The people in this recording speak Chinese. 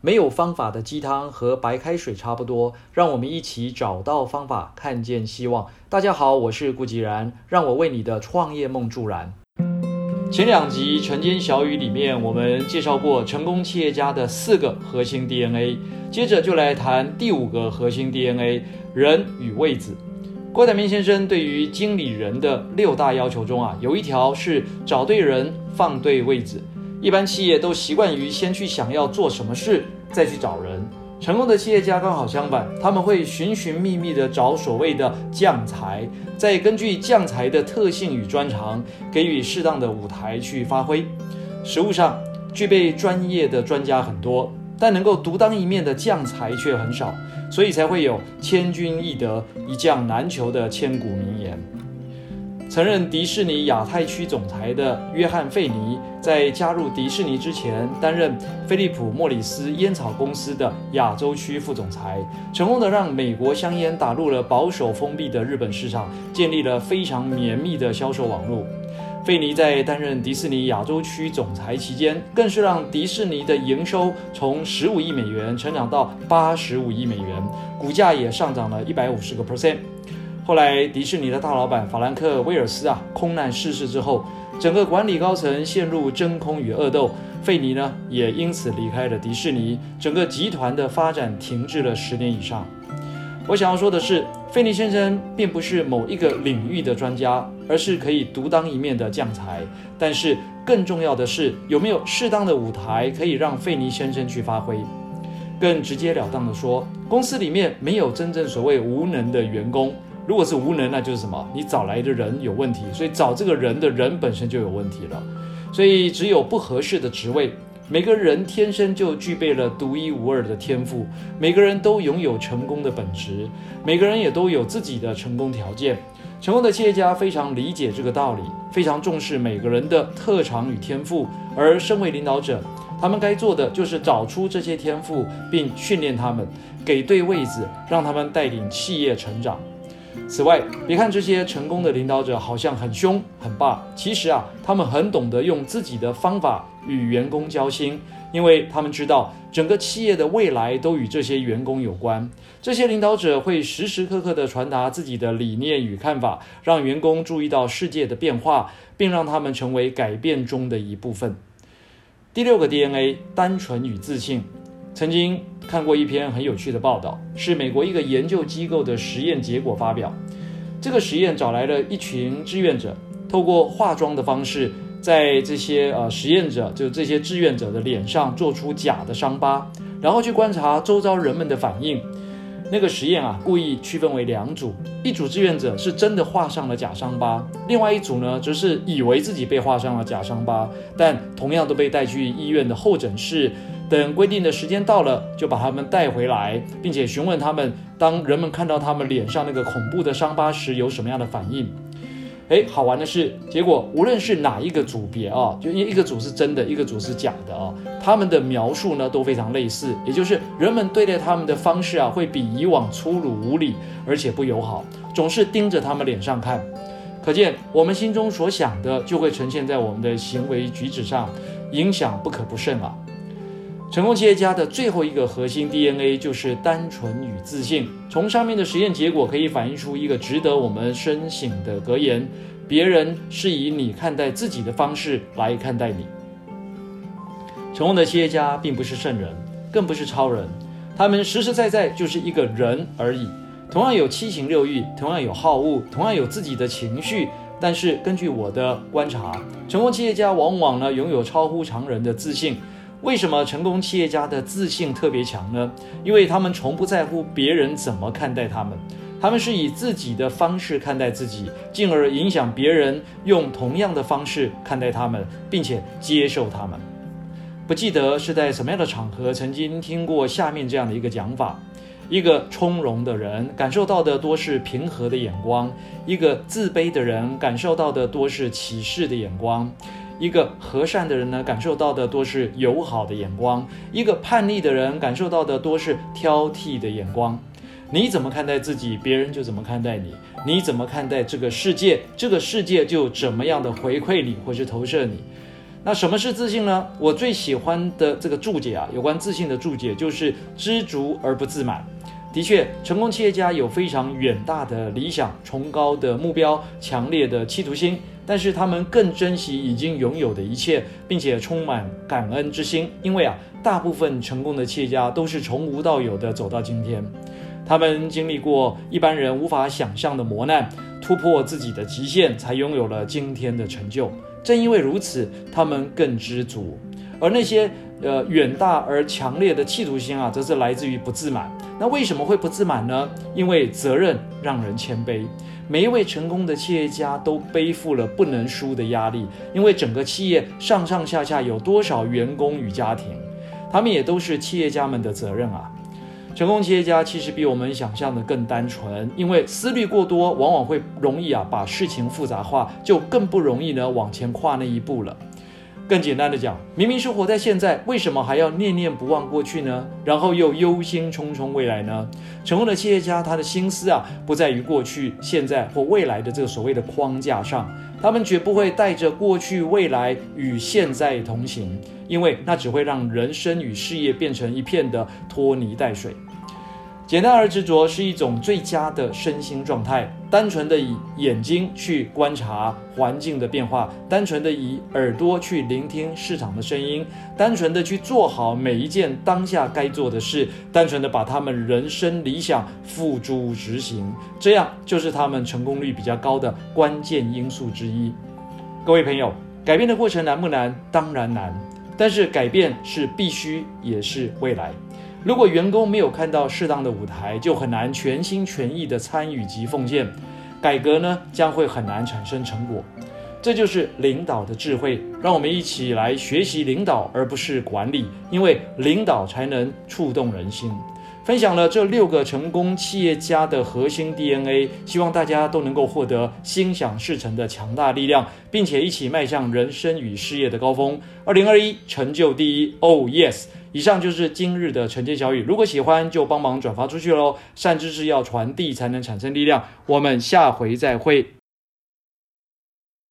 没有方法的鸡汤和白开水差不多，让我们一起找到方法，看见希望。大家好，我是顾吉然，让我为你的创业梦助燃。前两集《晨间小语》里面，我们介绍过成功企业家的四个核心 DNA，接着就来谈第五个核心 DNA—— 人与位子。郭台铭先生对于经理人的六大要求中啊，有一条是找对人，放对位子。一般企业都习惯于先去想要做什么事，再去找人。成功的企业家刚好相反，他们会寻寻觅觅地找所谓的将才，再根据将才的特性与专长，给予适当的舞台去发挥。实务上，具备专业的专家很多，但能够独当一面的将才却很少，所以才会有“千军易得，一将难求”的千古名言。曾任迪士尼亚太区总裁的约翰·费尼，在加入迪士尼之前，担任菲利普·莫里斯烟草公司的亚洲区副总裁，成功的让美国香烟打入了保守封闭的日本市场，建立了非常绵密的销售网络。费尼在担任迪士尼亚洲区总裁期间，更是让迪士尼的营收从十五亿美元成长到八十五亿美元，股价也上涨了一百五十个 percent。后来，迪士尼的大老板法兰克·威尔斯啊，空难逝世之后，整个管理高层陷入真空与恶斗，费尼呢也因此离开了迪士尼，整个集团的发展停滞了十年以上。我想要说的是，费尼先生并不是某一个领域的专家，而是可以独当一面的将才。但是更重要的是，有没有适当的舞台可以让费尼先生去发挥？更直截了当的说，公司里面没有真正所谓无能的员工。如果是无能，那就是什么？你找来的人有问题，所以找这个人的人本身就有问题了。所以只有不合适的职位。每个人天生就具备了独一无二的天赋，每个人都拥有成功的本质，每个人也都有自己的成功条件。成功的企业家非常理解这个道理，非常重视每个人的特长与天赋。而身为领导者，他们该做的就是找出这些天赋，并训练他们，给对位子，让他们带领企业成长。此外，别看这些成功的领导者好像很凶很霸，其实啊，他们很懂得用自己的方法与员工交心，因为他们知道整个企业的未来都与这些员工有关。这些领导者会时时刻刻地传达自己的理念与看法，让员工注意到世界的变化，并让他们成为改变中的一部分。第六个 DNA：单纯与自信。曾经看过一篇很有趣的报道，是美国一个研究机构的实验结果发表。这个实验找来了一群志愿者，透过化妆的方式，在这些呃实验者，就这些志愿者的脸上做出假的伤疤，然后去观察周遭人们的反应。那个实验啊，故意区分为两组，一组志愿者是真的画上了假伤疤，另外一组呢，则是以为自己被画上了假伤疤，但同样都被带去医院的候诊室。等规定的时间到了，就把他们带回来，并且询问他们，当人们看到他们脸上那个恐怖的伤疤时，有什么样的反应？哎，好玩的是，结果无论是哪一个组别啊，就因为一个组是真的，一个组是假的啊，他们的描述呢都非常类似，也就是人们对待他们的方式啊，会比以往粗鲁无礼，而且不友好，总是盯着他们脸上看。可见我们心中所想的，就会呈现在我们的行为举止上，影响不可不慎啊。成功企业家的最后一个核心 DNA 就是单纯与自信。从上面的实验结果可以反映出一个值得我们深省的格言：别人是以你看待自己的方式来看待你。成功的企业家并不是圣人，更不是超人，他们实实在在就是一个人而已。同样有七情六欲，同样有好恶，同样有自己的情绪。但是根据我的观察，成功企业家往往呢拥有超乎常人的自信。为什么成功企业家的自信特别强呢？因为他们从不在乎别人怎么看待他们，他们是以自己的方式看待自己，进而影响别人用同样的方式看待他们，并且接受他们。不记得是在什么样的场合曾经听过下面这样的一个讲法：一个从容的人感受到的多是平和的眼光，一个自卑的人感受到的多是歧视的眼光。一个和善的人呢，感受到的多是友好的眼光；一个叛逆的人，感受到的多是挑剔的眼光。你怎么看待自己，别人就怎么看待你；你怎么看待这个世界，这个世界就怎么样的回馈你或是投射你。那什么是自信呢？我最喜欢的这个注解啊，有关自信的注解就是知足而不自满。的确，成功企业家有非常远大的理想、崇高的目标、强烈的企图心，但是他们更珍惜已经拥有的一切，并且充满感恩之心。因为啊，大部分成功的企业家都是从无到有的走到今天，他们经历过一般人无法想象的磨难，突破自己的极限，才拥有了今天的成就。正因为如此，他们更知足。而那些呃远大而强烈的企图心啊，则是来自于不自满。那为什么会不自满呢？因为责任让人谦卑。每一位成功的企业家都背负了不能输的压力，因为整个企业上上下下有多少员工与家庭，他们也都是企业家们的责任啊。成功企业家其实比我们想象的更单纯，因为思虑过多，往往会容易啊把事情复杂化，就更不容易呢往前跨那一步了。更简单的讲，明明是活在现在，为什么还要念念不忘过去呢？然后又忧心忡忡未来呢？成功的企业家，他的心思啊，不在于过去、现在或未来的这个所谓的框架上，他们绝不会带着过去、未来与现在同行，因为那只会让人生与事业变成一片的拖泥带水。简单而执着是一种最佳的身心状态。单纯的以眼睛去观察环境的变化，单纯的以耳朵去聆听市场的声音，单纯的去做好每一件当下该做的事，单纯的把他们人生理想付诸执行，这样就是他们成功率比较高的关键因素之一。各位朋友，改变的过程难不难？当然难，但是改变是必须，也是未来。如果员工没有看到适当的舞台，就很难全心全意的参与及奉献。改革呢，将会很难产生成果。这就是领导的智慧。让我们一起来学习领导，而不是管理，因为领导才能触动人心。分享了这六个成功企业家的核心 DNA，希望大家都能够获得心想事成的强大力量，并且一起迈向人生与事业的高峰。二零二一，成就第一，Oh yes！以上就是今日的晨间小语，如果喜欢就帮忙转发出去喽。善知识要传递才能产生力量，我们下回再会。